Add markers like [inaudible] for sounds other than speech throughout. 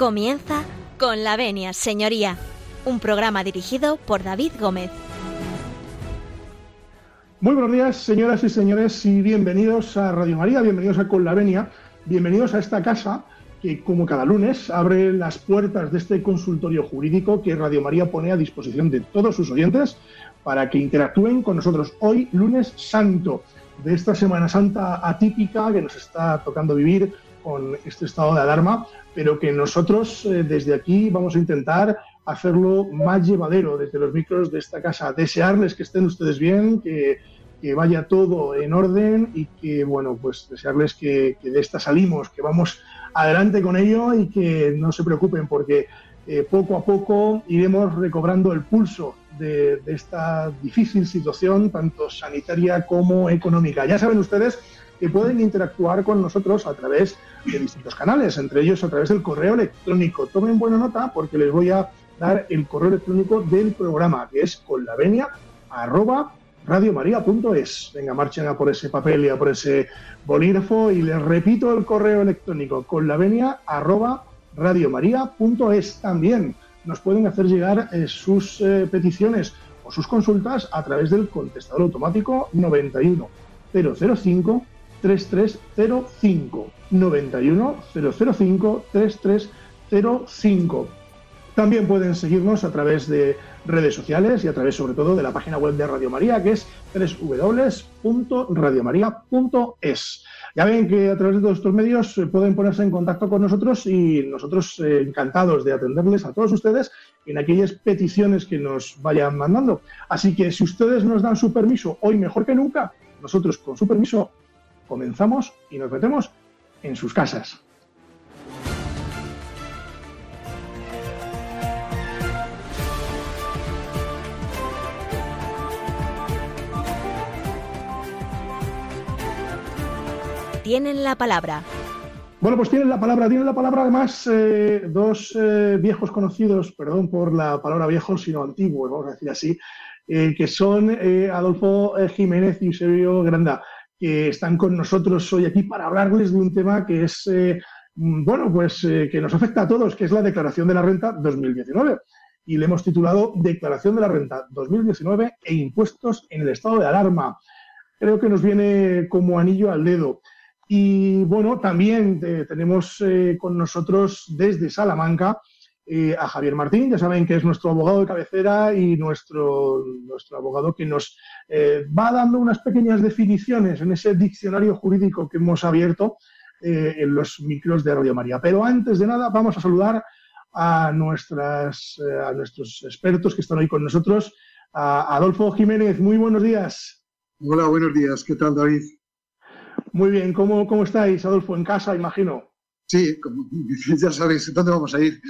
Comienza con la venia, señoría, un programa dirigido por David Gómez. Muy buenos días, señoras y señores, y bienvenidos a Radio María, bienvenidos a Con la Venia, bienvenidos a esta casa que, como cada lunes, abre las puertas de este consultorio jurídico que Radio María pone a disposición de todos sus oyentes para que interactúen con nosotros hoy, lunes santo, de esta Semana Santa atípica que nos está tocando vivir con este estado de alarma, pero que nosotros eh, desde aquí vamos a intentar hacerlo más llevadero desde los micros de esta casa. Desearles que estén ustedes bien, que, vaya todo en orden y que, bueno, pues desearles que, de esta salimos, que vamos adelante con ello y que no se preocupen porque eh, poco a poco iremos recobrando el pulso de, de, esta difícil situación, tanto sanitaria como económica. Ya saben ustedes que pueden interactuar con nosotros a través de distintos canales, entre ellos a través del correo electrónico. Tomen buena nota porque les voy a dar el correo electrónico del programa, que es con la venia arroba radiomaria.es. Venga, marchen a por ese papel y a por ese bolígrafo y les repito el correo electrónico con la venia arroba radiomaria.es. También nos pueden hacer llegar eh, sus eh, peticiones o sus consultas a través del contestador automático 91 005 3305 91 005 3305. También pueden seguirnos a través de redes sociales y a través sobre todo de la página web de Radio María que es www.radiomaria.es. Ya ven que a través de todos estos medios eh, pueden ponerse en contacto con nosotros y nosotros eh, encantados de atenderles a todos ustedes en aquellas peticiones que nos vayan mandando. Así que si ustedes nos dan su permiso, hoy mejor que nunca, nosotros con su permiso comenzamos y nos metemos en sus casas. Tienen la palabra. Bueno, pues tienen la palabra, tienen la palabra además eh, dos eh, viejos conocidos, perdón por la palabra viejos, sino antiguos, vamos a decir así, eh, que son Adolfo Jiménez y Eusebio Granda que están con nosotros hoy aquí para hablarles de un tema que es, eh, bueno, pues eh, que nos afecta a todos, que es la Declaración de la Renta 2019. Y le hemos titulado Declaración de la Renta 2019 e impuestos en el estado de alarma. Creo que nos viene como anillo al dedo. Y bueno, también eh, tenemos con nosotros desde Salamanca eh, a Javier Martín, ya saben que es nuestro abogado de cabecera y nuestro, nuestro abogado que nos eh, va dando unas pequeñas definiciones en ese diccionario jurídico que hemos abierto eh, en los micros de Radio María. Pero antes de nada, vamos a saludar a, nuestras, a nuestros expertos que están hoy con nosotros. A Adolfo Jiménez, muy buenos días. Hola, buenos días. ¿Qué tal, David? Muy bien, ¿cómo, cómo estáis, Adolfo? En casa, imagino. Sí, como, [laughs] ya sabéis dónde vamos a ir.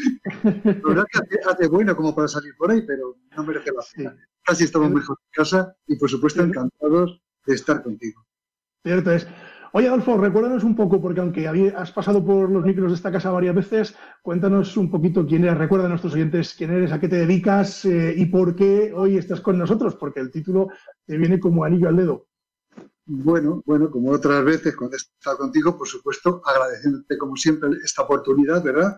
La verdad que hace, bueno como para salir por ahí, pero no merece la pena. Casi estamos mejor en casa y, por supuesto, encantados de estar contigo. Cierto es. Oye, Adolfo, recuérdanos un poco, porque aunque has pasado por los micros de esta casa varias veces, cuéntanos un poquito quién eres, recuerda a nuestros oyentes quién eres, a qué te dedicas eh, y por qué hoy estás con nosotros, porque el título te viene como anillo al dedo. Bueno, bueno, como otras veces cuando he contigo, por supuesto, agradeciéndote como siempre esta oportunidad, ¿verdad?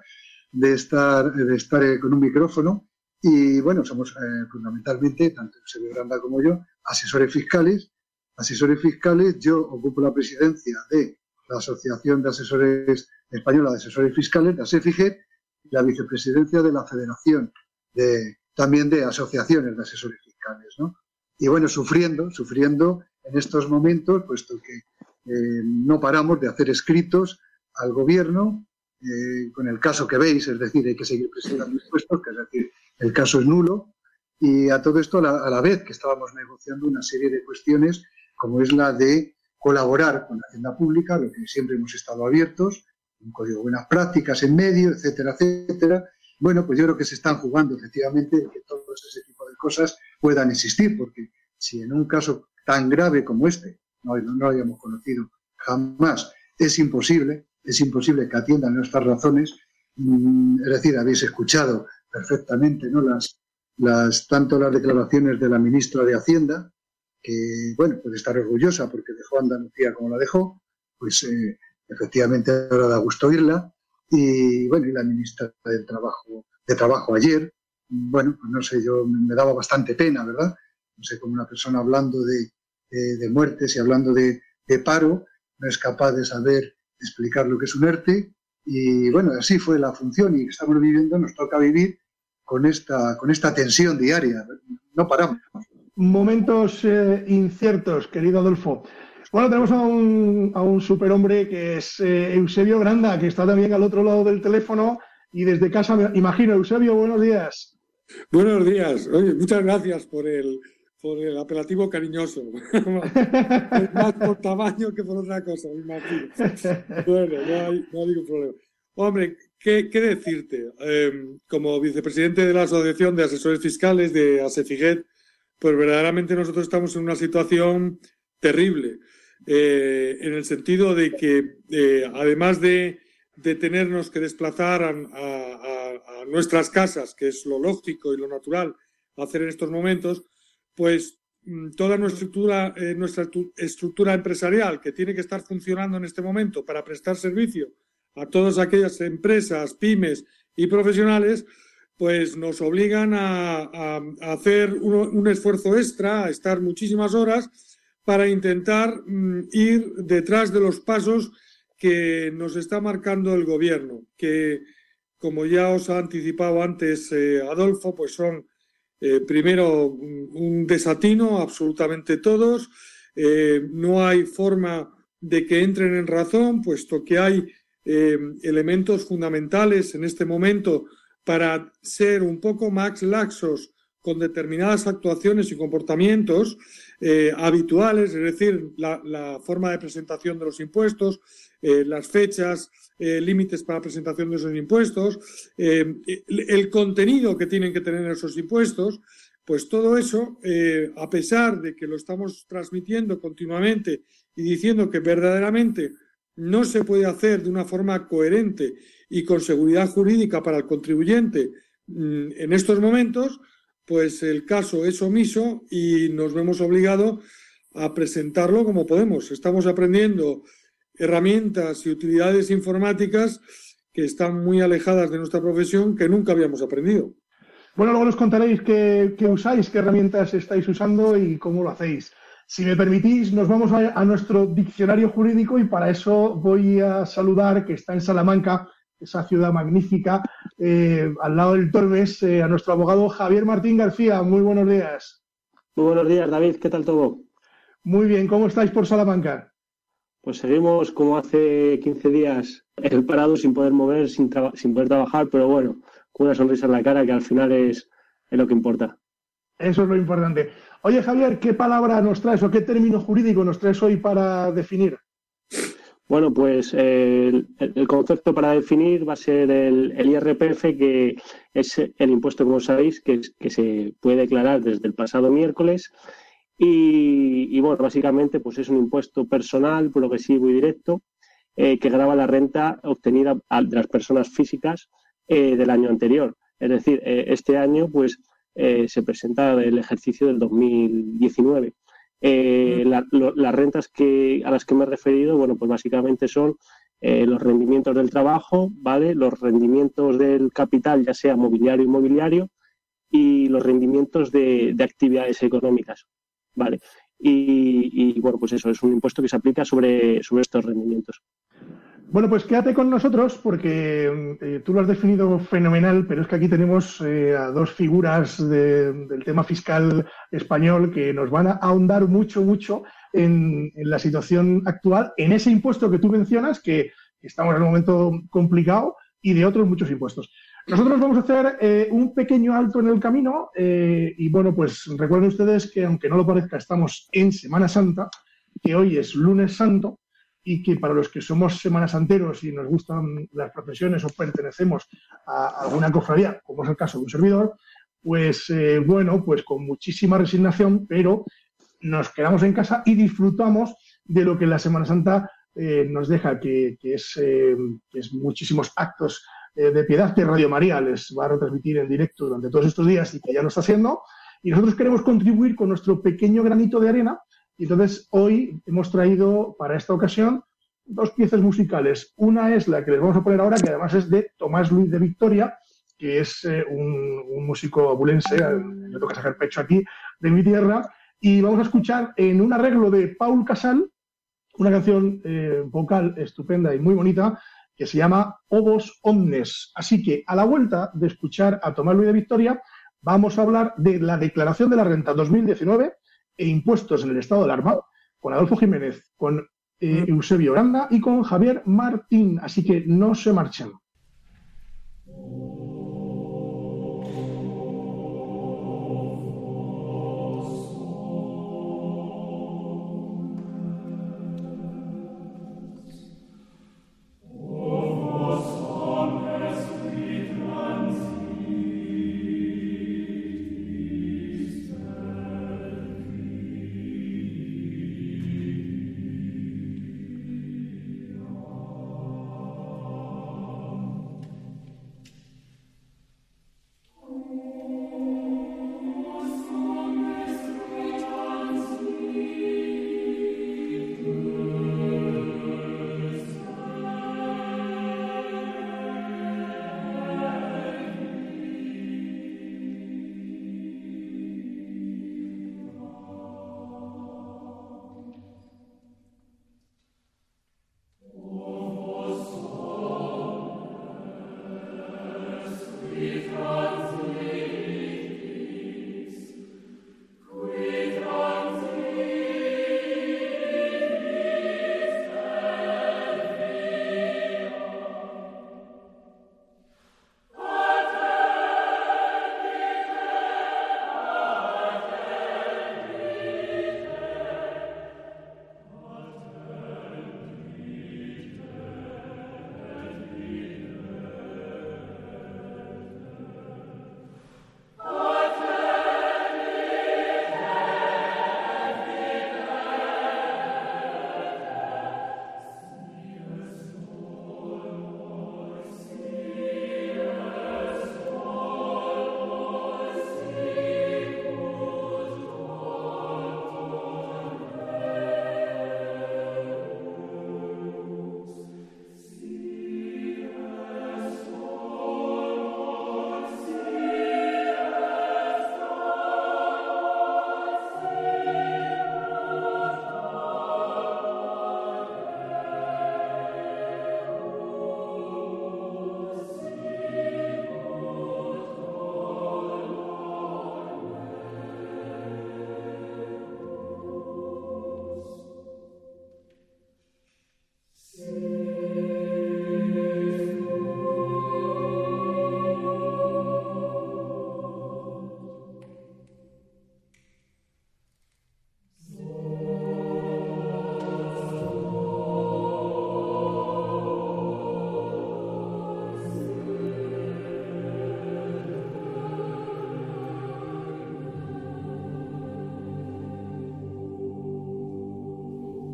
De estar, de estar con un micrófono. Y bueno, somos eh, fundamentalmente, tanto Eusebio Granda como yo, asesores fiscales. Asesores fiscales, yo ocupo la presidencia de la Asociación de Asesores Española de Asesores Fiscales, la ASEFIGET, y la vicepresidencia de la Federación de, también de Asociaciones de Asesores Fiscales, ¿no? Y bueno, sufriendo, sufriendo en estos momentos, puesto que eh, no paramos de hacer escritos al gobierno eh, con el caso que veis, es decir, hay que seguir presentando impuestos, que es decir, el caso es nulo, y a todo esto a la, vez que estábamos negociando una serie de cuestiones, como es la de colaborar con la Hacienda Pública, lo que siempre hemos estado abiertos, un código de buenas prácticas en medio, etcétera, etcétera. Bueno, pues yo creo que se están jugando efectivamente que todo ese tipo de cosas puedan existir, porque si en un caso tan grave como este, no, lo habíamos conocido jamás, es imposible, es imposible que atiendan nuestras razones. Mm, es decir, habéis escuchado perfectamente ¿no? las, las, tanto las declaraciones de la ministra de Hacienda, que, bueno, puede estar orgullosa porque dejó Andalucía como la dejó, pues eh, efectivamente ahora da gusto oírla. y bueno, y la ministra del Trabajo, de Trabajo ayer, bueno, pues no sé, yo me daba bastante pena, ¿verdad? No sé, como una persona hablando de, de, muertes y hablando de, de, paro, no es capaz de saber explicar lo que es un ERTE. Y bueno, así fue la función y estamos viviendo, nos toca vivir con esta, con esta tensión diaria. No paramos. Momentos eh, inciertos, querido Adolfo. Bueno, tenemos a un, a un superhombre que es eh, Eusebio Granda, que está también al otro lado del teléfono y desde casa, me imagino. Eusebio, buenos días. Buenos días. Oye, muchas gracias por el, por el apelativo cariñoso. [laughs] [laughs] más por tamaño que por otra cosa, me imagino. Bueno, no hay, no hay ningún problema. Hombre, ¿qué, qué decirte? Em, como vicepresidente de la Asociación de Asesores Fiscales de ASEFIGET, pues verdaderamente nosotros estamos en una situación terrible. Eh, en el sentido de que eh, además de, tenernos que desplazar a, nuestras casas, que es lo lógico y lo natural hacer en estos momentos, pues mm, toda nuestra estructura, eh, nuestra estructura empresarial que tiene que estar funcionando en este momento para prestar servicio a todas aquellas empresas, pymes y profesionales, pues nos obligan a, hacer un esfuerzo extra, a estar muchísimas horas para intentar mm, ir detrás de los pasos que nos está marcando el gobierno, que como ya os ha anticipado antes eh, Adolfo, pues son eh, primero un desatino, absolutamente todos, eh, no hay forma de que entren en razón, puesto que hay elementos fundamentales en este momento para ser un poco más laxos con determinadas actuaciones y comportamientos eh, habituales, es decir, la, forma de presentación de los impuestos, eh, las fechas, eh, límites para presentación de esos impuestos, el, contenido que tienen que tener esos impuestos, pues todo eso, a pesar de que lo estamos transmitiendo continuamente y diciendo que verdaderamente no se puede hacer de una forma coherente y con seguridad jurídica para el contribuyente mm, en estos momentos, pues el caso es omiso y nos vemos obligados a presentarlo como podemos. Estamos aprendiendo herramientas y utilidades informáticas que están muy alejadas de nuestra profesión que nunca habíamos aprendido. Bueno, luego nos contaréis qué, usáis, qué herramientas estáis usando y cómo lo hacéis. Si me permitís, nos vamos a, nuestro diccionario jurídico y para eso voy a saludar, que está en Salamanca, esa ciudad magnífica, eh, al lado del Tormes, eh, a nuestro abogado Javier Martín García. Muy buenos días. Muy buenos días, David. ¿Qué tal todo? Muy bien. ¿Cómo estáis por Salamanca? Pues seguimos como hace 15 días, parado sin poder mover, sin, sin poder trabajar, pero bueno, con una sonrisa en la cara que al final es, es lo que importa. Eso es lo importante. Oye, Javier, ¿qué palabra nos traes o qué término jurídico nos traes hoy para definir? Bueno, pues el, concepto para definir va a ser el, IRPF, que es el impuesto, como sabéis, que, se puede declarar desde el pasado miércoles. Y, bueno, básicamente pues es un impuesto personal, progresivo y directo eh, que graba la renta obtenida de las personas físicas eh, del año anterior. Es decir, eh, este año pues se presenta el ejercicio del 2019. Eh, las rentas que, a las que me he referido, bueno, pues básicamente son eh, los rendimientos del trabajo, ¿vale? Los rendimientos del capital, ya sea mobiliario o inmobiliario, y los rendimientos de, actividades económicas, ¿vale? Y, y, bueno, pues eso es un impuesto que se aplica sobre, sobre estos rendimientos. Bueno, pues quédate con nosotros porque eh, tú lo has definido fenomenal, pero es que aquí tenemos eh, a dos figuras del tema fiscal español que nos van a ahondar mucho, mucho en, la situación actual, en ese impuesto que tú mencionas, que, estamos en un momento complicado, y de otros muchos impuestos. Nosotros vamos a hacer eh, un pequeño alto en el camino y bueno, pues recuerden ustedes que aunque no lo parezca, estamos en Semana Santa, que hoy es lunes santo y que para los que somos semanas anteros y nos gustan las profesiones o pertenecemos a alguna cofradía, como es el caso de un servidor, pues eh, bueno, pues con muchísima resignación, pero nos quedamos en casa y disfrutamos de lo que la Semana Santa eh, nos deja, que, es, eh, es, muchísimos actos de piedad que Radio María les va a retransmitir en directo durante todos estos días y que ya lo está haciendo. Y nosotros queremos contribuir con nuestro pequeño granito de arena y entonces hoy hemos traído para esta ocasión dos piezas musicales. Una es la que les vamos a poner ahora, que además es de Tomás Luis de Victoria, que es eh, un, músico abulense, le toca sacar pecho aquí, de mi tierra, y vamos a escuchar en un arreglo de Paul Casal, una canción eh, vocal estupenda y muy bonita, que se llama Obos Omnes. Así que a la vuelta de escuchar a Tomás Luis de Victoria, vamos a hablar de la declaración de la renta 2019 e impuestos en el estado de alarma con Adolfo Jiménez, con eh, Eusebio Granda y con Javier Martín. Así que no se marchen.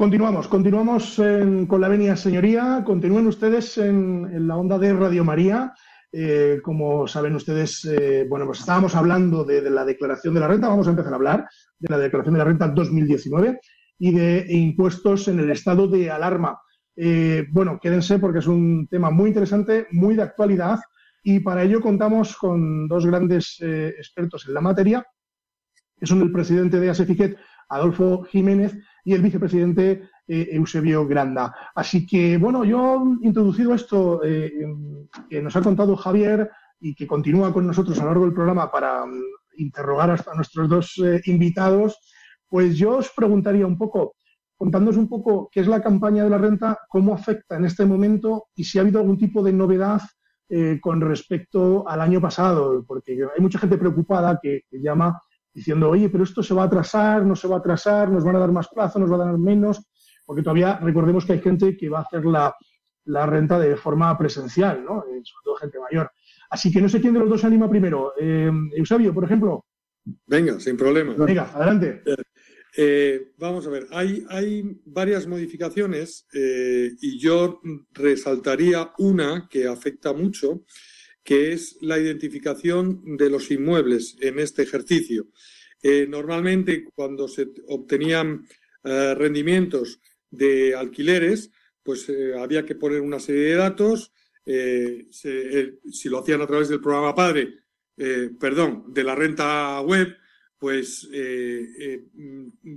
Continuamos, continuamos con la venia señoría. Continúen ustedes en, la onda de Radio María. Eh, como saben ustedes, eh, bueno, pues estábamos hablando de, la declaración de la renta. Vamos a empezar a hablar de la declaración de la renta 2019 y de impuestos en el estado de alarma. Eh, bueno, quédense porque es un tema muy interesante, muy de actualidad y para ello contamos con dos grandes expertos en la materia, que son el presidente de ASEFICET, Adolfo Jiménez, y el vicepresidente eh, Eusebio Granda. Así que, bueno, yo he introducido esto eh, que nos ha contado Javier y que continúa con nosotros a lo largo del programa para mm, interrogar a nuestros dos eh, invitados, pues yo os preguntaría un poco, contándonos un poco qué es la campaña de la renta, cómo afecta en este momento y si ha habido algún tipo de novedad con respecto al año pasado, porque hay mucha gente preocupada que, llama diciendo, oye, pero esto se va a atrasar, no se va a atrasar, nos van a dar más plazo, nos va a dar menos, porque todavía recordemos que hay gente que va a hacer la, la renta de forma presencial, ¿no? sobre todo gente mayor. Así que no sé quién de los dos se anima primero. Eh, Eusebio, por ejemplo. Venga, sin problema. Venga, adelante. Eh, eh, vamos a ver, hay, hay varias modificaciones y yo resaltaría una que afecta mucho, que es la identificación de los inmuebles en este ejercicio. normalmente, cuando se obtenían rendimientos de alquileres, pues había que poner una serie de datos eh, si lo hacían a través del programa Padre, eh, perdón, de la renta web, pues eh,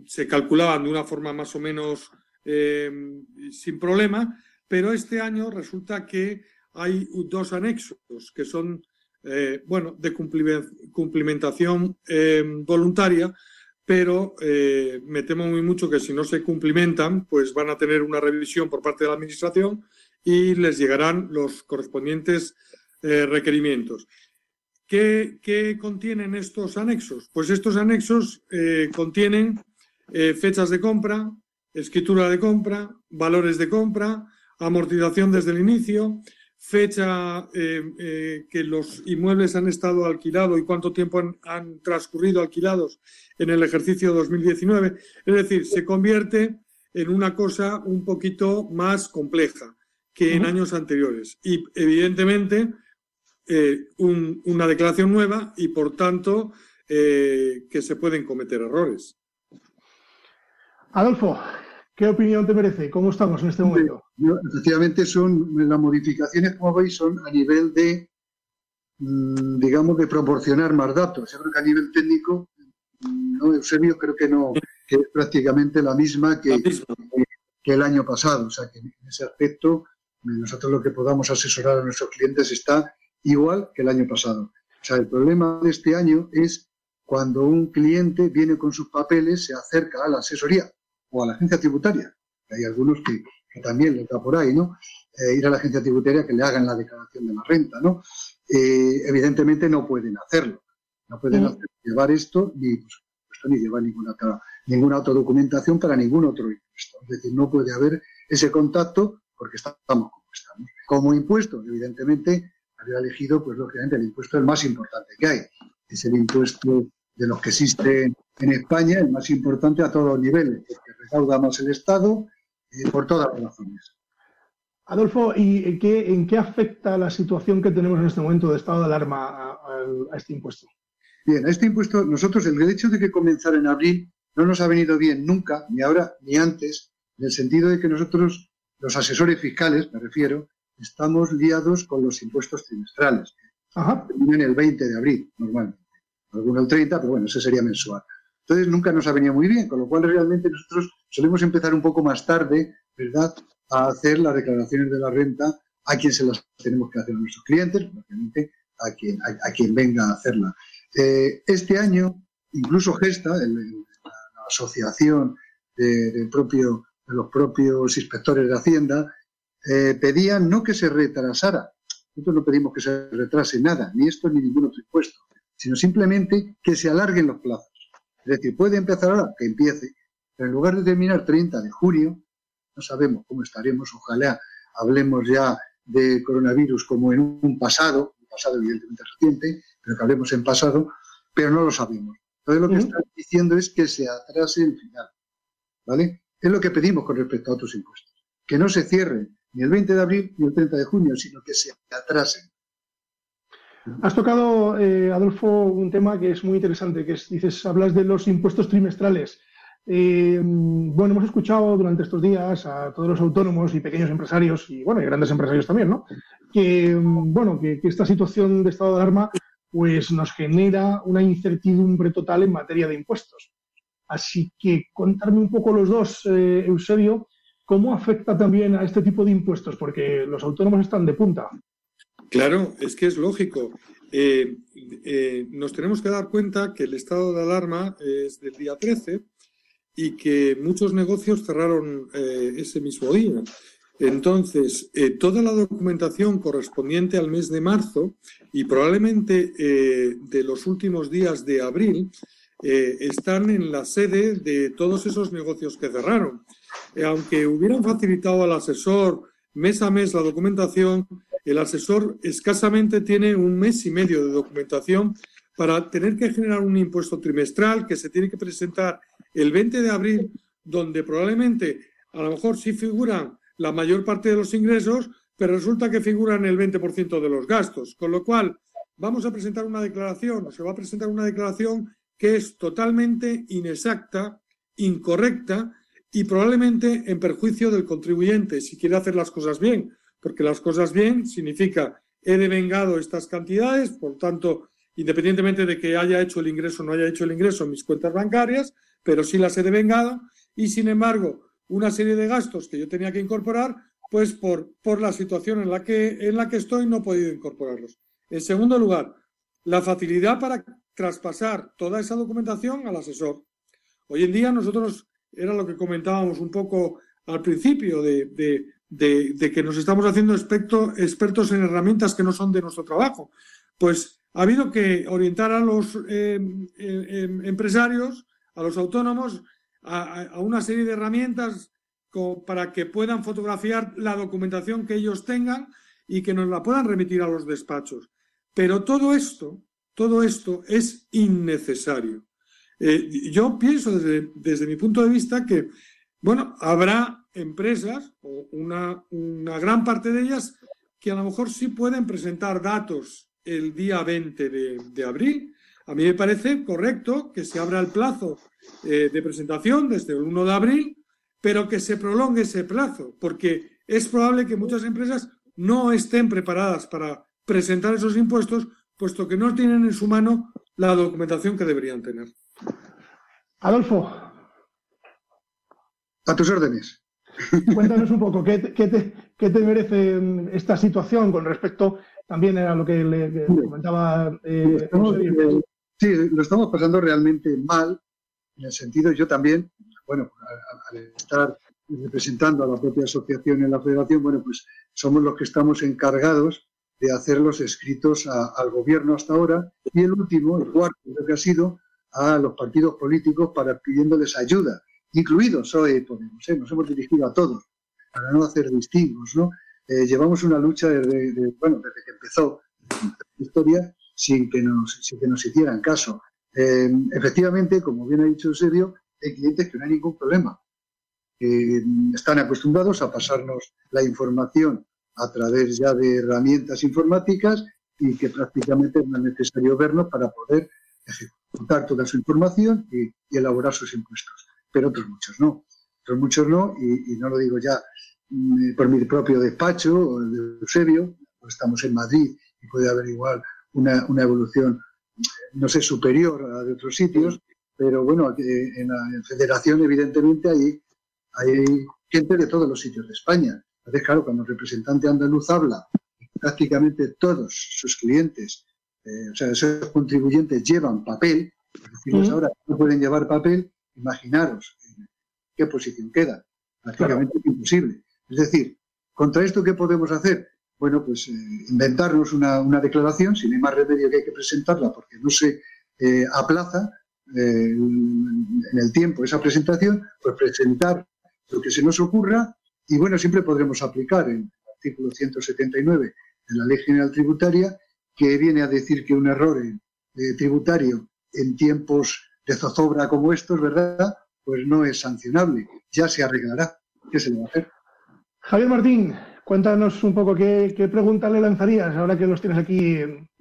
se calculaban de una forma más o menos sin problema, pero este año resulta que hay dos anexos que son, bueno, de cumplimentación voluntaria, pero me temo muy mucho que si no se cumplimentan, pues van a tener una revisión por parte de la Administración y les llegarán los correspondientes eh, requerimientos. ¿Qué, contienen estos anexos? Pues estos anexos eh, contienen eh, fechas de compra, escritura de compra, valores de compra, amortización desde el inicio, fecha que los inmuebles han estado alquilados y cuánto tiempo han, han, transcurrido alquilados en el ejercicio 2019. Es decir, se convierte en una cosa un poquito más compleja que en años anteriores. Y evidentemente eh, una declaración nueva y por tanto eh, que se pueden cometer errores. Adolfo, ¿qué opinión te merece? ¿Cómo estamos en este momento? Efectivamente, son las modificaciones, como veis, son a nivel de, mm, digamos, de proporcionar más datos. Yo creo que a nivel técnico, mm, no, Eusebio, creo que no, que es prácticamente la misma que, que el año pasado. O sea, que en ese aspecto nosotros lo que podamos asesorar a nuestros clientes está igual que el año pasado. O sea, el problema de este año es cuando un cliente viene con sus papeles, se acerca a la asesoría o a la agencia tributaria. Hay algunos que, también les da por ahí, ¿no? Eh, ir a la agencia tributaria que le hagan la declaración de la renta, ¿no? Eh, evidentemente no pueden hacerlo. No pueden llevar esto ni, ni llevar ninguna, ninguna otra documentación para ningún otro impuesto. Es decir, no puede haber ese contacto porque estamos como estamos. Como impuesto, evidentemente, había elegido, pues lógicamente, el impuesto el más importante que hay. Es el impuesto de los que existen en España, el más importante a todos los niveles, porque recauda más el Estado eh, por todas las razones. Adolfo, ¿y en qué, en qué, afecta la situación que tenemos en este momento de estado de alarma a, a, este impuesto? Bien, a este impuesto, nosotros el hecho de que comenzara en abril no nos ha venido bien nunca, ni ahora ni antes, en el sentido de que nosotros los asesores fiscales, me refiero, estamos liados con los impuestos trimestrales. Ajá. En el 20 de abril, normalmente. Algunos el 30, pero bueno, ese sería mensual. Entonces nunca nos ha venido muy bien, con lo cual realmente nosotros solemos empezar un poco más tarde, ¿verdad?, a hacer las declaraciones de la renta a quien se las tenemos que hacer a nuestros clientes, obviamente a quien, a, quien venga a hacerla. Eh, este año, incluso Gesta, la, asociación del propio de los propios inspectores de Hacienda, eh, pedían no que se retrasara. Nosotros no pedimos que se retrase nada, ni esto ni ningún otro impuesto, sino simplemente que se alarguen los plazos. Es decir, puede empezar ahora, que empiece, pero en lugar de terminar 30 de junio, no sabemos cómo estaremos, ojalá hablemos ya de coronavirus como en un pasado, un pasado evidentemente reciente, pero que hablemos en pasado, pero no lo sabemos. Entonces lo que están diciendo es que se atrase el final, ¿vale? Es lo que pedimos con respecto a otros impuestos. Que no se cierren ni el 20 de abril ni el 30 de junio, sino que se atrasen. Has tocado, eh, Adolfo, un tema que es muy interesante, que es, dices, hablas de los impuestos trimestrales. Eh, bueno, hemos escuchado durante estos días a todos los autónomos y pequeños empresarios, y bueno, y grandes empresarios también, ¿no? Que, bueno, que, esta situación de estado de alarma pues nos genera una incertidumbre total en materia de impuestos. Así que contarme un poco los dos, eh, Eusebio, ¿cómo afecta también a este tipo de impuestos? Porque los autónomos están de punta. Claro, es que es lógico. Eh, eh, nos tenemos que dar cuenta que el estado de alarma es del día 13 y que muchos negocios cerraron ese mismo día. Entonces, eh, toda la documentación correspondiente al mes de marzo y probablemente eh, de los últimos días de abril eh, están en la sede de todos esos negocios que cerraron. aunque hubieran facilitado al asesor mes a mes la documentación, el asesor escasamente tiene un mes y medio de documentación para tener que generar un impuesto trimestral que se tiene que presentar el 20 de abril, donde probablemente a lo mejor sí figuran la mayor parte de los ingresos, pero resulta que figuran el 20% de los gastos. Con lo cual, vamos a presentar una declaración, o se va a presentar una declaración que es totalmente inexacta, incorrecta y probablemente en perjuicio del contribuyente si quiere hacer las cosas bien, porque las cosas bien significa he devengado estas cantidades, por tanto, independientemente de que haya hecho el ingreso o no haya hecho el ingreso en mis cuentas bancarias, pero sí las he devengado y sin embargo una serie de gastos que yo tenía que incorporar, pues por, por la situación en la, que, en la que estoy no he podido incorporarlos. En segundo lugar, la facilidad para traspasar toda esa documentación al asesor. Hoy en día nosotros, era lo que comentábamos un poco al principio, de, de, que nos estamos haciendo expertos en herramientas que no son de nuestro trabajo. Pues ha habido que orientar a los eh, eh, empresarios, a los autónomos, a, una serie de herramientas para que puedan fotografiar la documentación que ellos tengan y que nos la puedan remitir a los despachos. Pero todo esto, todo esto es innecesario. Eh, yo pienso desde, desde, mi punto de vista que, bueno, habrá empresas, o una, una, gran parte de ellas, que a lo mejor sí pueden presentar datos el día 20 de, de abril. A mí me parece correcto que se abra el plazo eh, de presentación desde el 1 de abril, pero que se prolongue ese plazo, porque es probable que muchas empresas no estén preparadas para presentar esos impuestos, puesto que no tienen en su mano la documentación que deberían tener. Adolfo. A tus órdenes. [laughs] Cuéntanos un poco, ¿qué te, merece esta situación con respecto también a lo que le, comentaba? Eh, sí, lo estamos pasando realmente mal en el sentido, yo también, bueno, al, estar representando a la propia asociación en la federación, bueno, pues somos los que estamos encargados de hacer los escritos al gobierno hasta ahora y el último, el cuarto, creo que ha sido a los partidos políticos para pidiéndoles ayuda, incluidos hoy Podemos, ¿eh? nos hemos dirigido a todos para no hacer distingos, ¿no? Eh, llevamos una lucha desde, bueno, desde que empezó la historia sin que nos, sin que nos hicieran caso. Eh, efectivamente, como bien ha dicho Eusebio, hay clientes que no hay ningún problema. están acostumbrados a pasarnos la información a través ya de herramientas informáticas y que prácticamente no es necesario vernos para poder ejecutar toda su información y, elaborar sus impuestos. Pero otros muchos no. Otros muchos no, y, no lo digo ya mm, por mi propio despacho o Eusebio, pues estamos en Madrid y puede haber igual una, una evolución no sé, superior a la de otros sitios, pero bueno, en la federación evidentemente hay, hay gente de todos los sitios de España. Entonces, claro, cuando el representante andaluz habla, prácticamente todos sus clientes, eh, o sea, esos contribuyentes llevan papel, decimos ahora no pueden llevar papel, imaginaros qué posición queda. Prácticamente imposible. Es decir, contra esto, ¿qué podemos hacer? Bueno, pues eh, inventarnos una, declaración, si no hay más remedio que hay que presentarla porque no se eh, aplaza eh, en el tiempo esa presentación, pues presentar lo que se nos ocurra y bueno, siempre podremos aplicar el artículo 179 de la Ley General Tributaria que viene a decir que un error tributario en tiempos de zozobra como estos, ¿verdad? Pues no es sancionable, ya se arreglará. ¿Qué se le va a hacer? Javier Martín, Cuéntanos un poco qué, pregunta le lanzarías ahora que los tienes aquí,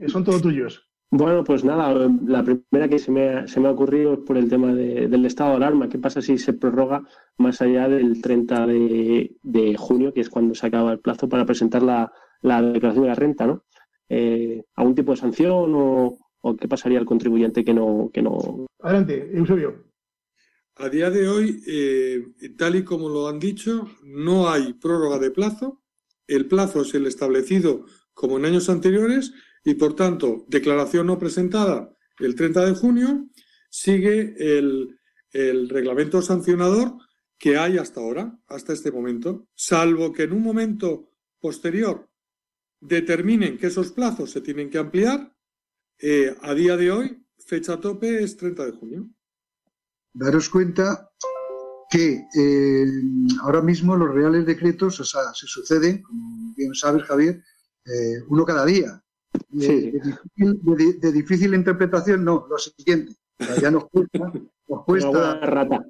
son todos tuyos. Bueno, pues nada, la primera que se me ha, se me ha ocurrido es por el tema del estado de alarma. ¿Qué pasa si se prorroga más allá del 30 de, junio, que es cuando se acaba el plazo para presentar la, declaración de la renta? ¿no? Eh, ¿Algún tipo de sanción o, qué pasaría al contribuyente que no, que no... Adelante, Eusebio. A día de hoy, eh, tal y como lo han dicho, no hay prórroga de plazo el plazo es el establecido como en años anteriores y, por tanto, declaración no presentada el 30 de junio, sigue el, reglamento sancionador que hay hasta ahora, hasta este momento, salvo que en un momento posterior determinen que esos plazos se tienen que ampliar, eh, a día de hoy, fecha tope es 30 de junio. Daros cuenta que eh, ahora mismo los reales decretos o sea, se suceden, como bien sabes, Javier, eh, uno cada día. De, difícil, interpretación, no, lo siguiente. ya nos cuesta. Nos cuesta rata.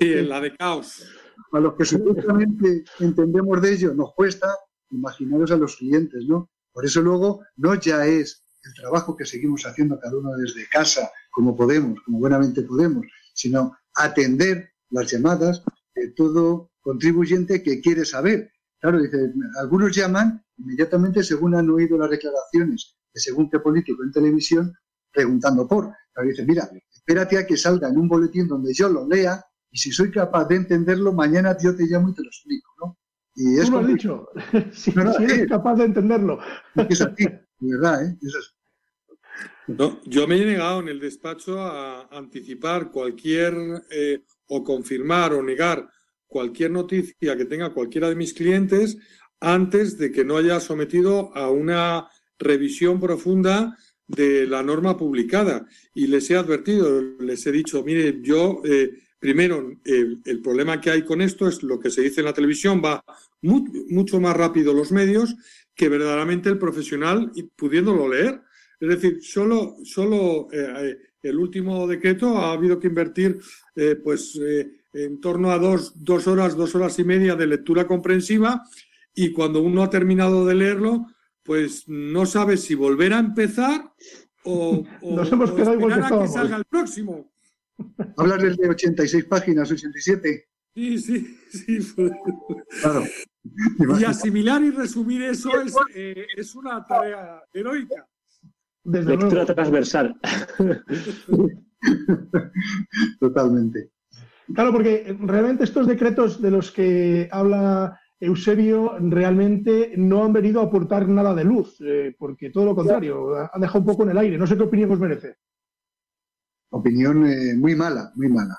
sí, la de caos. A los que supuestamente entendemos de ello, nos cuesta imaginaros a los clientes, ¿no? Por eso luego no ya es el trabajo que seguimos haciendo cada uno desde casa, como podemos, como buenamente podemos, sino atender las llamadas de todo contribuyente que quiere saber. Claro, dice, algunos llaman inmediatamente según han oído las declaraciones de según qué político en televisión preguntando por. Claro, dice, mira, espérate a que salga en un boletín donde yo lo lea y si soy capaz de entenderlo, mañana yo te llamo y te lo explico, ¿no? Y es Tú lo has dicho, [laughs] si, eres capaz de entenderlo. Es así, de verdad, ¿eh? Es así. No, yo me he negado en el despacho a anticipar cualquier eh, o confirmar o negar cualquier noticia que tenga cualquiera de mis clientes antes de que no haya sometido a una revisión profunda de la norma publicada. Y les he advertido, les he dicho, mire, yo, eh, primero, el problema que hay con esto es lo que se dice en la televisión, va mucho más rápido los medios que verdaderamente el profesional pudiéndolo leer. Es decir, solo, solo eh, el último decreto ha habido que invertir eh, pues, eh, en torno a dos, dos horas, dos horas y media de lectura comprensiva y cuando uno ha terminado de leerlo, pues no sabe si volver a empezar o, [laughs] Nos hemos quedado igual que, que salga el próximo. Hablas de 86 páginas, 87. Sí, sí, sí. Claro. Y asimilar y resumir eso es, es una tarea heroica. Lectura transversal. [laughs] Totalmente. Claro, porque realmente estos decretos de los que habla Eusebio realmente no han venido a aportar nada de luz, eh, porque todo lo contrario, han dejado un poco en el aire. No sé qué opinión os merece. Opinión eh, muy mala, muy mala.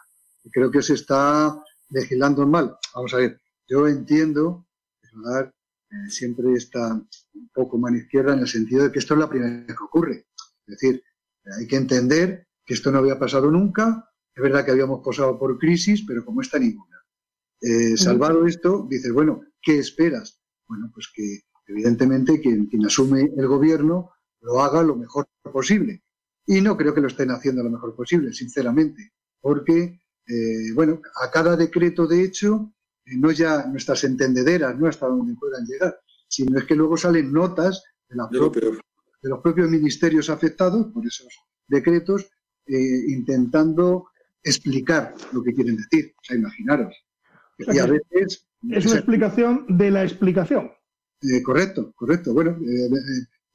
Creo que se está legislando mal. Vamos a ver, yo entiendo, eh, siempre está un poco mano izquierda en el sentido de que esto es la primera vez que ocurre. Es decir, hay que entender que esto no había pasado nunca. Es verdad que habíamos pasado por crisis, pero como esta ninguna. Eh, salvado esto, dices, bueno, ¿qué esperas? Bueno, pues que evidentemente quien, quien asume el gobierno lo haga lo mejor posible. Y no creo que lo estén haciendo lo mejor posible, sinceramente, porque, eh, bueno, a cada decreto, de hecho, no ya nuestras entendederas, no hasta donde puedan llegar, sino es que luego salen notas de, los propios ministerios afectados por esos decretos eh, intentando explicar lo que quieren decir. O sea, imaginaros. y a veces... Es una explicación de la explicación. Eh, correcto, correcto. Bueno, eh,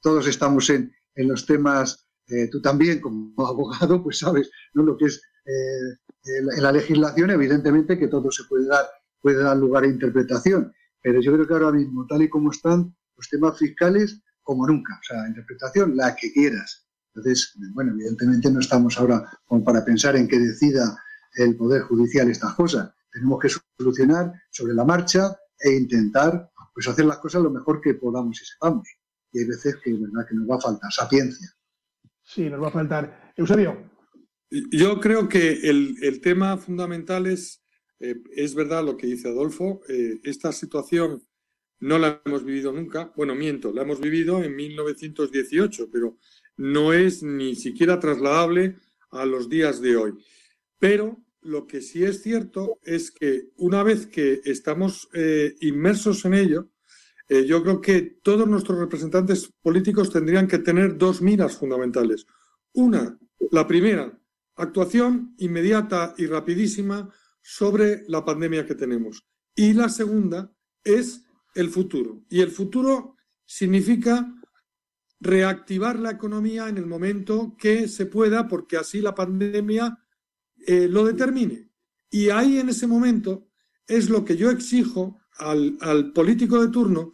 todos estamos en, en los temas, tú también como [laughs] abogado, pues sabes ¿no? lo que es en la legislación, evidentemente que todo se puede dar puede dar lugar a interpretación. Pero yo creo que ahora mismo, tal y como están los temas fiscales, como nunca. O sea, interpretación, la que quieras. Entonces, bueno, evidentemente no estamos ahora como para pensar en que decida el Poder Judicial estas cosas. Tenemos que solucionar sobre la marcha e intentar pues hacer las cosas lo mejor que podamos y sepamos. Y hay veces que, ¿verdad? que nos va a faltar sapiencia. Sí, nos va a faltar. Eusebio. Yo creo que el, el tema fundamental es eh, es verdad lo que dice Adolfo, eh, esta situación no la hemos vivido nunca. Bueno, miento, la hemos vivido en 1918, pero no es ni siquiera trasladable a los días de hoy. Pero lo que sí es cierto es que una vez que estamos eh, inmersos en ello, yo creo que todos nuestros representantes políticos tendrían que tener dos miras fundamentales. Una, la primera, actuación inmediata y rapidísima sobre la pandemia que tenemos. Y la segunda es el futuro. Y el futuro significa reactivar la economía en el momento que se pueda, porque así la pandemia eh, lo determine. Y ahí en ese momento es lo que yo exijo al, al político de turno,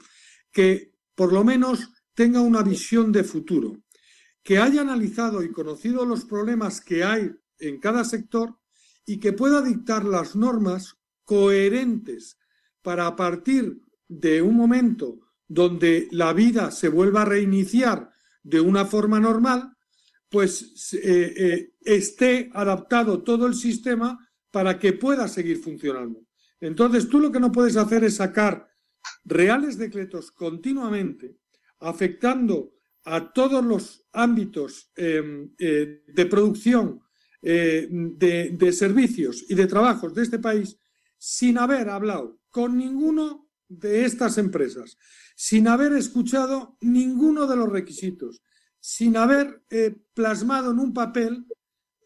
que por lo menos tenga una visión de futuro, que haya analizado y conocido los problemas que hay en cada sector y que pueda dictar las normas coherentes para a partir de un momento donde la vida se vuelva a reiniciar de una forma normal, pues eh, eh, esté adaptado todo el sistema para que pueda seguir funcionando. Entonces, tú lo que no puedes hacer es sacar reales decretos continuamente, afectando a todos los ámbitos em, eh, de producción de, de servicios y de trabajos de este país, sin haber hablado con ninguno de estas empresas, sin haber escuchado ninguno de los requisitos, sin haber eh, plasmado en un papel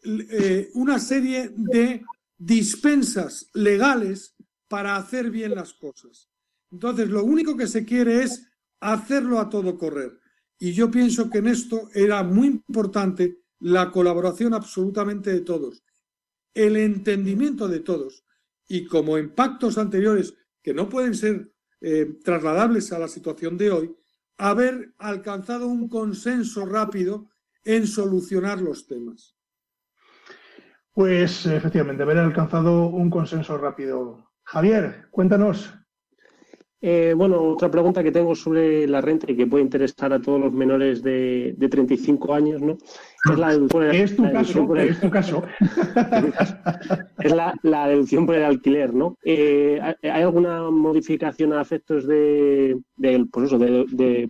eh, una serie de dispensas legales para hacer bien las cosas. Entonces, lo único que se quiere es hacerlo a todo correr. Y yo pienso que en esto era muy importante la colaboración absolutamente de todos, el entendimiento de todos. Y como en pactos anteriores que no pueden ser eh, trasladables a la situación de hoy, haber alcanzado un consenso rápido en solucionar los temas. Pues efectivamente, haber alcanzado un consenso rápido. Javier, cuéntanos. Eh, bueno, otra pregunta que tengo sobre la renta y que puede interesar a todos los menores de, de 35 años, ¿no? Es la deducción por el, es tu caso, es tu caso. [laughs] es la, deducción por el alquiler, ¿no? Eh, ¿Hay alguna modificación a efectos de, de pues eso, de, de,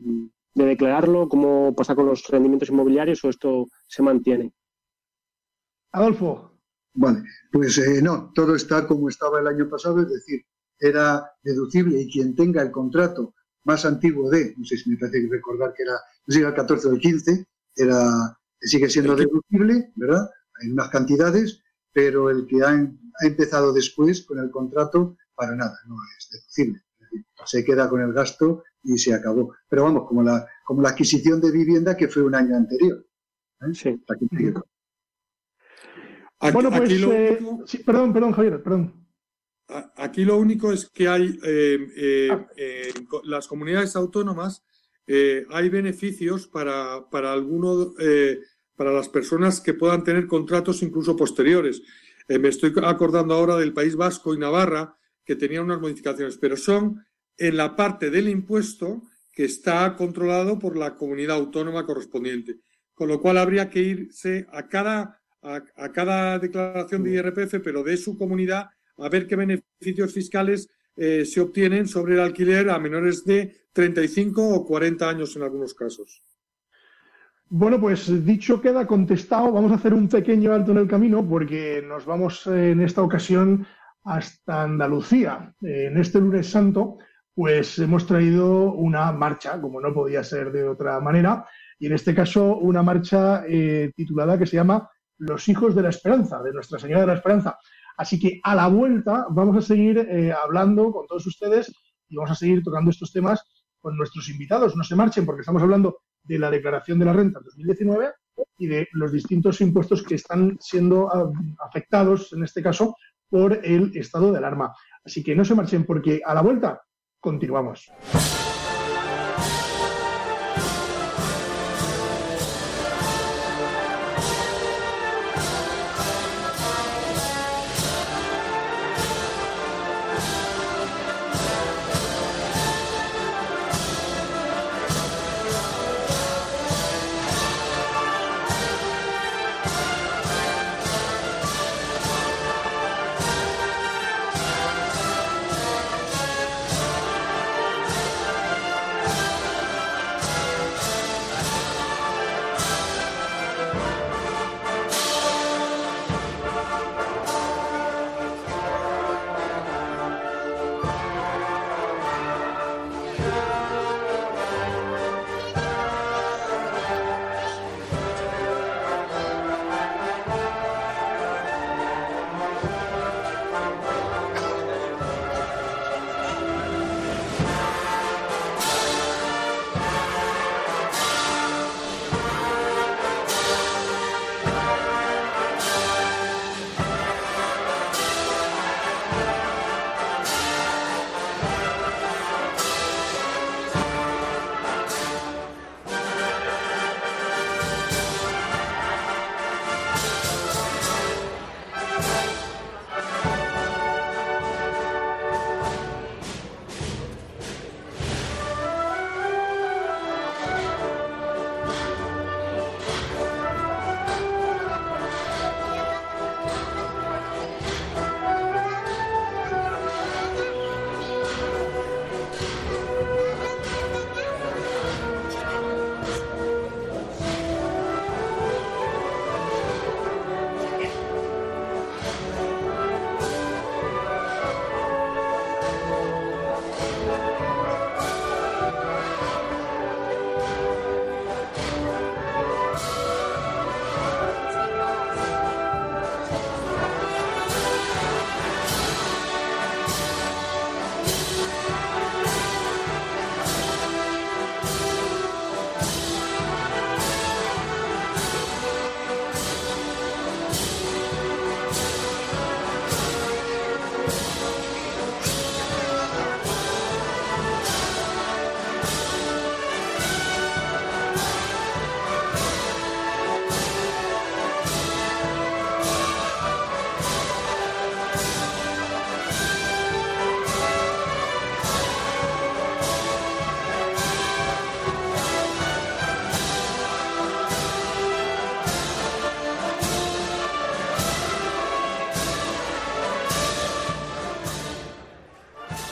declararlo, como pasa con los rendimientos inmobiliarios, o esto se mantiene? Adolfo. Vale, pues eh, no, todo está como estaba el año pasado, es decir, era deducible y quien tenga el contrato más antiguo de, no sé si me parece recordar que era, no sé, el 14 o el 15, era, sigue siendo deducible, ¿verdad? Hay unas cantidades, pero el que ha, ha, empezado después con el contrato, para nada, no es deducible. se queda con el gasto y se acabó. Pero vamos, como la, como la adquisición de vivienda que fue un año anterior. ¿eh? Sí. bueno, pues, eh, sí, perdón, perdón, Javier, perdón. Aquí lo único es que hay eh, eh, ah. en las comunidades autónomas eh, hay beneficios para, para alguno, para las personas que puedan tener contratos incluso posteriores. me estoy acordando ahora del País Vasco y Navarra que tenían unas modificaciones, pero son en la parte del impuesto que está controlado por la comunidad autónoma correspondiente. Con lo cual habría que irse a cada, a cada declaración de IRPF, pero de su comunidad, a ver qué beneficios fiscales eh, se obtienen sobre el alquiler a menores de 35 o 40 años en algunos casos. Bueno, pues dicho queda contestado. Vamos a hacer un pequeño alto en el camino porque nos vamos eh, en esta ocasión hasta Andalucía. En este lunes santo, pues hemos traído una marcha, como no podía ser de otra manera, y en este caso una marcha eh, titulada que se llama Los hijos de la esperanza, de Nuestra Señora de la Esperanza. Así que a la vuelta vamos a seguir eh, hablando con todos ustedes y vamos a seguir tocando estos temas con nuestros invitados. No se marchen porque estamos hablando de la declaración de la renta 2019 y de los distintos impuestos que están siendo ah, afectados, en este caso, por el estado de alarma. Así que no se marchen porque a la vuelta continuamos.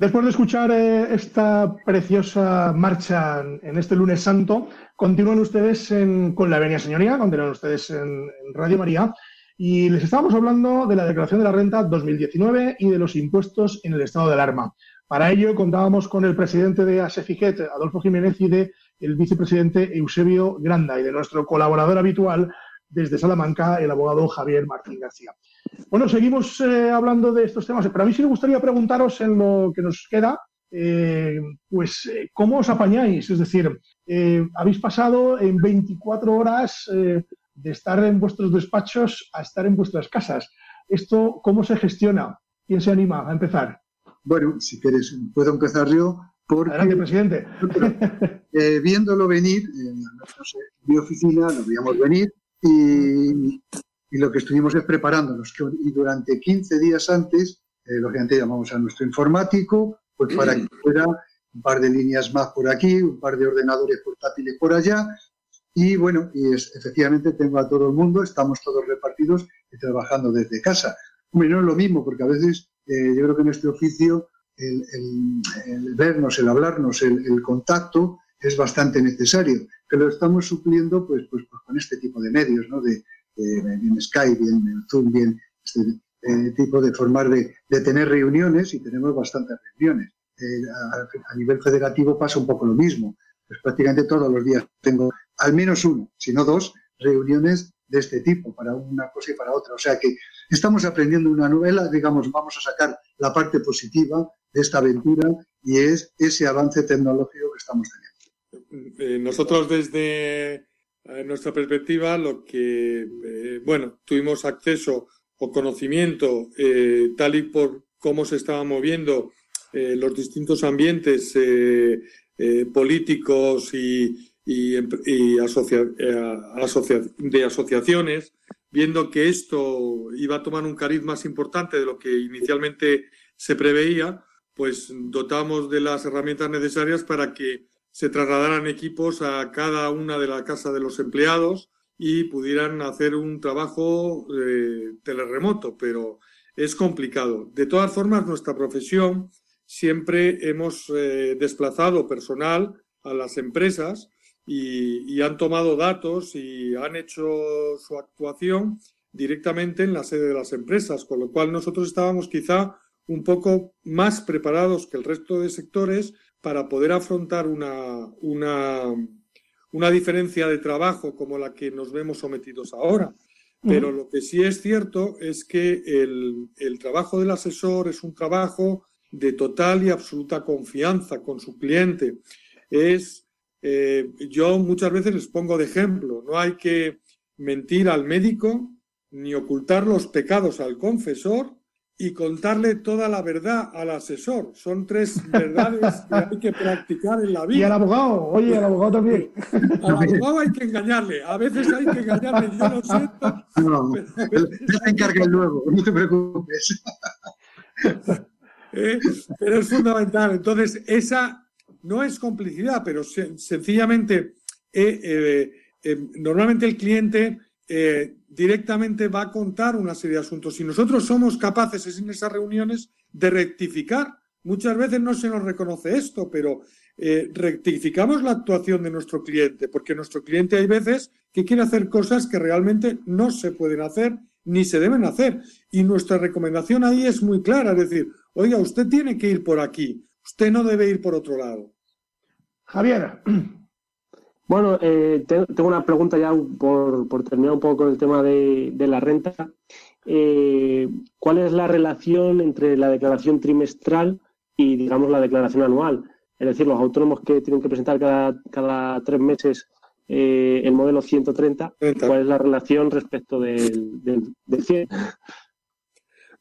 Después de escuchar eh, esta preciosa marcha en este lunes santo, continúan ustedes con la Venia Señoría, continúan ustedes en, Radio María, y les estábamos hablando de la declaración de la renta 2019 y de los impuestos en el estado de alarma. Para ello contábamos con el presidente de ASEFIGET, Adolfo Jiménez, y de el vicepresidente Eusebio Granda, y de nuestro colaborador habitual desde Salamanca, el abogado Javier Martín García. Bueno, seguimos eh, hablando de estos temas, pero a mí sí me gustaría preguntaros en lo que nos queda, eh, pues, eh, ¿cómo os apañáis? Es decir, habéis pasado en 24 horas de estar en vuestros despachos a estar en vuestras casas. ¿Esto cómo se gestiona? ¿Quién se anima a empezar? Bueno, si quieres, puedo empezar yo. Porque, Adelante, presidente. viéndolo venir, en mi oficina lo veíamos venir y y lo que estuvimos es preparándonos. Y durante 15 días antes, eh, lógicamente llamamos a nuestro informático, pues para que fuera un par de líneas más por aquí, un par de ordenadores portátiles por allá. Y bueno, y es, efectivamente tengo a todo el mundo, estamos todos repartidos y trabajando desde casa. Hombre, no es lo mismo, porque a veces eh, yo creo que en este oficio el, vernos, el hablarnos, el, contacto es bastante necesario, que lo estamos supliendo pues, pues, pues con este tipo de medios, ¿no? De, bien Skype, bien Zoom, bien este eh, tipo de formar de, tener reuniones y tenemos bastantes reuniones. Eh, a, nivel federativo pasa un poco lo mismo. Pues prácticamente todos los días tengo al menos uno, si no dos, reuniones de este tipo, para una cosa y para otra. O sea que estamos aprendiendo una novela, digamos, vamos a sacar la parte positiva de esta aventura y es ese avance tecnológico que estamos teniendo. Eh, nosotros desde en nuestra perspectiva, lo que, eh, bueno, tuvimos acceso o conocimiento eh, tal y por cómo se estaban moviendo eh, los distintos ambientes políticos y, y, de asociaciones, viendo que esto iba a tomar un cariz más importante de lo que inicialmente se preveía, pues dotamos de las herramientas necesarias para que se trasladaran equipos a cada una de las casas de los empleados y pudieran hacer un trabajo eh, teleremoto, pero es complicado. De todas formas, nuestra profesión siempre hemos eh, desplazado personal a las empresas y, y, han tomado datos y han hecho su actuación directamente en la sede de las empresas, con lo cual nosotros estábamos quizá un poco más preparados que el resto de sectores para poder afrontar una, una, diferencia de trabajo como la que nos vemos sometidos ahora. Pero lo que sí es cierto es que el, trabajo del asesor es un trabajo de total y absoluta confianza con su cliente. Es, eh, yo muchas veces les pongo de ejemplo, no hay que mentir al médico ni ocultar los pecados al confesor y contarle toda la verdad al asesor. Son tres verdades que hay que practicar en la vida. [laughs] Y al abogado, oye, al abogado también. [laughs] Al abogado hay que engañarle, a veces hay que engañarle, yo lo siento. No, pero, te encargues luego, no te preocupes. [laughs] Eh, pero es fundamental. Entonces, esa no es complicidad, pero sencillamente, eh, eh, normalmente el cliente directamente va a contar una serie de asuntos. Si nosotros somos capaces en esas reuniones de rectificar, muchas veces no se nos reconoce esto, pero eh, rectificamos la actuación de nuestro cliente, porque nuestro cliente hay veces que quiere hacer cosas que realmente no se pueden hacer ni se deben hacer. Y nuestra recomendación ahí es muy clara, es decir, oiga, usted tiene que ir por aquí, usted no debe ir por otro lado. Javier, bueno, eh, tengo una pregunta ya por, terminar un poco con el tema de, la renta. Eh, ¿Cuál es la relación entre la declaración trimestral y, digamos, la declaración anual? Es decir, los autónomos que tienen que presentar cada, tres meses eh, el modelo 130, ¿cuál es la relación respecto del, del, 100?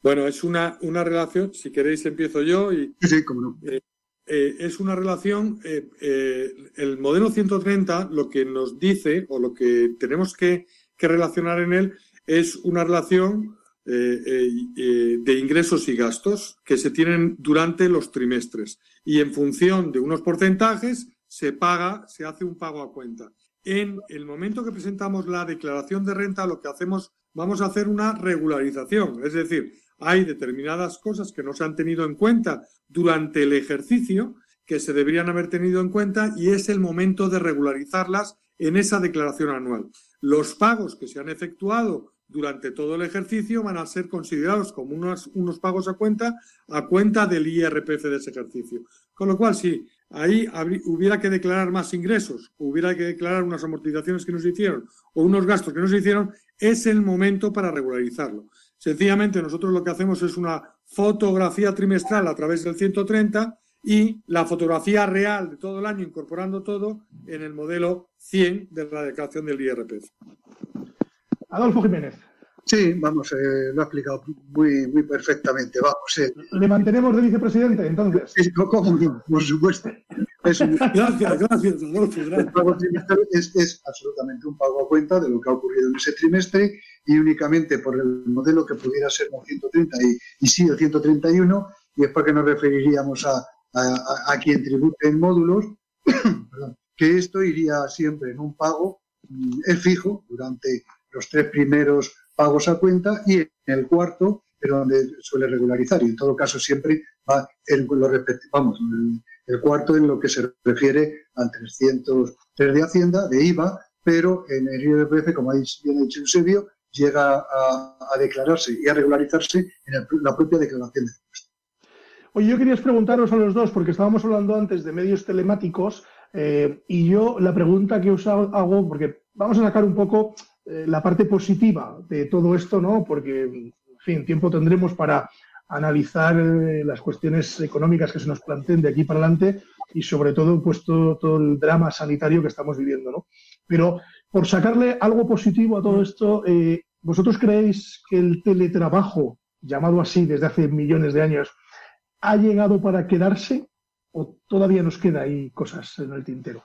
Bueno, es una, una relación, si queréis empiezo yo y... Sí, cómo no eh, es una relación, eh, eh, el modelo 130 lo que nos dice o lo que tenemos que, que relacionar en él es una relación de ingresos y gastos que se tienen durante los trimestres y en función de unos porcentajes se paga, se hace un pago a cuenta. En el momento que presentamos la declaración de renta, lo que hacemos, vamos a hacer una regularización, es decir, hay determinadas cosas que no se han tenido en cuenta durante el ejercicio que se deberían haber tenido en cuenta y es el momento de regularizarlas en esa declaración anual. Los pagos que se han efectuado durante todo el ejercicio van a ser considerados como unos, unos pagos a cuenta a cuenta del IRPF de ese ejercicio. Con lo cual, si ahí hubiera que declarar más ingresos, hubiera que declarar unas amortizaciones que no se hicieron o unos gastos que no se hicieron, es el momento para regularizarlo. Sencillamente nosotros lo que hacemos es una fotografía trimestral a través del 130 y la fotografía real de todo el año incorporando todo en el modelo 100 de la declaración del IRPF. Adolfo Jiménez. Sí, vamos, eh, lo ha explicado muy, muy perfectamente. Vamos, eh. ¿Le mantenemos de vicepresidente entonces? Sí, ¿cómo no? Por supuesto. Es gracias, gracias, Adolfo. El pago trimestral es, es, absolutamente un pago a cuenta de lo que ha ocurrido en ese trimestre y únicamente por el modelo que pudiera ser el 130 y, sí el 131, y es porque nos referiríamos a, a, a quien tribute en módulos, [clears throat] que esto iría siempre en un pago, mm, es fijo durante los tres primeros pagos a cuenta y en el cuarto es donde suele regularizar y en todo caso siempre va en lo vamos, el, cuarto en lo que se refiere al 303 de Hacienda, de IVA, pero en el IRPF, como ha dicho Eusebio, llega a, declararse y a regularizarse en la propia declaración de impuestos. Oye, yo quería preguntaros a los dos, porque estábamos hablando antes de medios telemáticos, eh, y yo la pregunta que os hago, porque vamos a sacar un poco eh, la parte positiva de todo esto, ¿no? Porque, en fin, tiempo tendremos para analizar eh, las cuestiones económicas que se nos planteen de aquí para adelante y sobre todo pues todo, el drama sanitario que estamos viviendo, ¿no? Pero por sacarle algo positivo a todo esto, eh, ¿vosotros creéis que el teletrabajo, llamado así desde hace millones de años, ha llegado para quedarse o todavía nos queda ahí cosas en el tintero?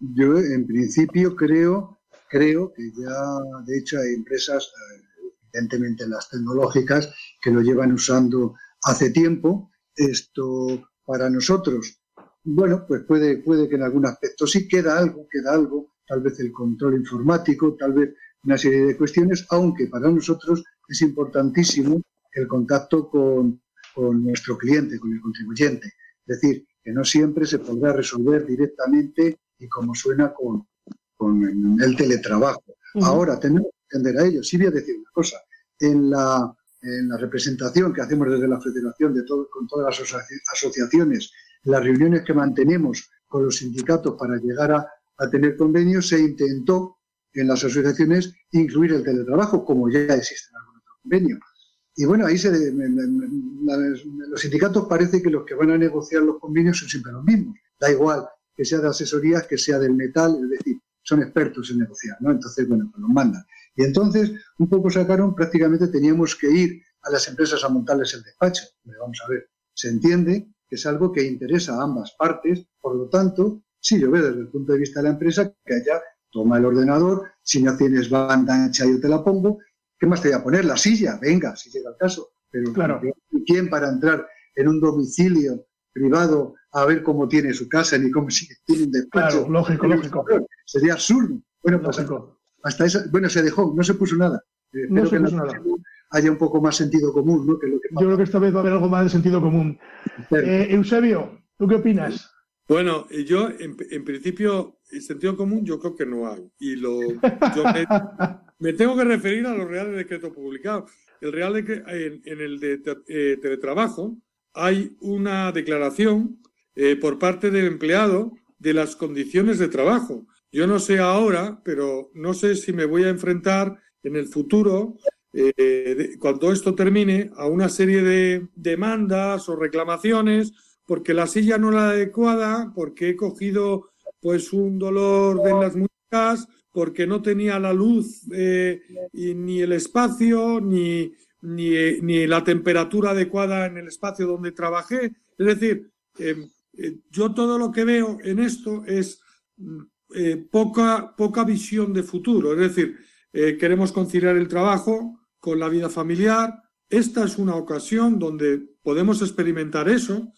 Yo en principio creo creo que ya, de hecho, hay empresas, eh, evidentemente las tecnológicas, que lo llevan usando hace tiempo. Esto para nosotros, bueno, pues puede, puede que en algún aspecto sí queda algo, queda algo, tal vez el control informático, tal vez una serie de cuestiones, aunque para nosotros es importantísimo el contacto con, con nuestro cliente, con el contribuyente. Es decir, que no siempre se podrá resolver directamente y como suena con, con el teletrabajo. Ahora tenemos que entender a ellos. Sí voy a decir una cosa. En la, en la representación que hacemos desde la Federación de todo, con todas las asociaciones, las reuniones que mantenemos con los sindicatos para llegar a, a tener convenios, se intentó en las asociaciones incluir el teletrabajo, como ya existe en algún otro convenio. Y bueno, ahí se, los sindicatos parece que los que van a negociar los convenios son siempre los mismos. Da igual que sea de asesorías, que sea del metal, es decir, son expertos en negociar, ¿no? Entonces, bueno, pues nos mandan. Y entonces, un poco sacaron, prácticamente teníamos que ir a las empresas a montarles el despacho. vamos a ver, se entiende que es algo que interesa a ambas partes, por lo tanto, sí yo veo desde el punto de vista de la empresa que allá toma el ordenador, si no tienes banda ancha yo te la pongo, ¿qué más te voy a poner? La silla, venga, si llega el caso. Pero claro. ¿quién para entrar en un domicilio privado a ver cómo tiene su casa ni cómo si tiene un despacho. Claro, lógico, lógico. Sería absurdo. Bueno, pues hasta esa, bueno, se dejó, no se puso nada. Eh, no se puso nada. Haya un poco más sentido común, ¿no? Que lo que Yo creo que esta vez va a haber algo más de sentido común. Eh, Eusebio, ¿tú qué opinas? Bueno, yo en, en, principio, el sentido común yo creo que no hay. Y lo, yo [laughs] me, tengo que referir a los reales decretos publicados. El real decreto, en, en, el de eh, teletrabajo hay una declaración eh, por parte del empleado de las condiciones de trabajo. Yo no sé ahora, pero no sé si me voy a enfrentar en el futuro, eh, cuando esto termine, a una serie de demandas o reclamaciones porque la silla no es la adecuada, porque he cogido pues un dolor de las muñecas, porque no tenía la luz eh, y ni el espacio, ni, ni, ni, la temperatura adecuada en el espacio donde trabajé. Es decir, em, yo todo lo que veo en esto es mm, poca, poca visión de futuro. Es decir, queremos conciliar el trabajo con la vida familiar. Esta es una ocasión donde podemos experimentar eso,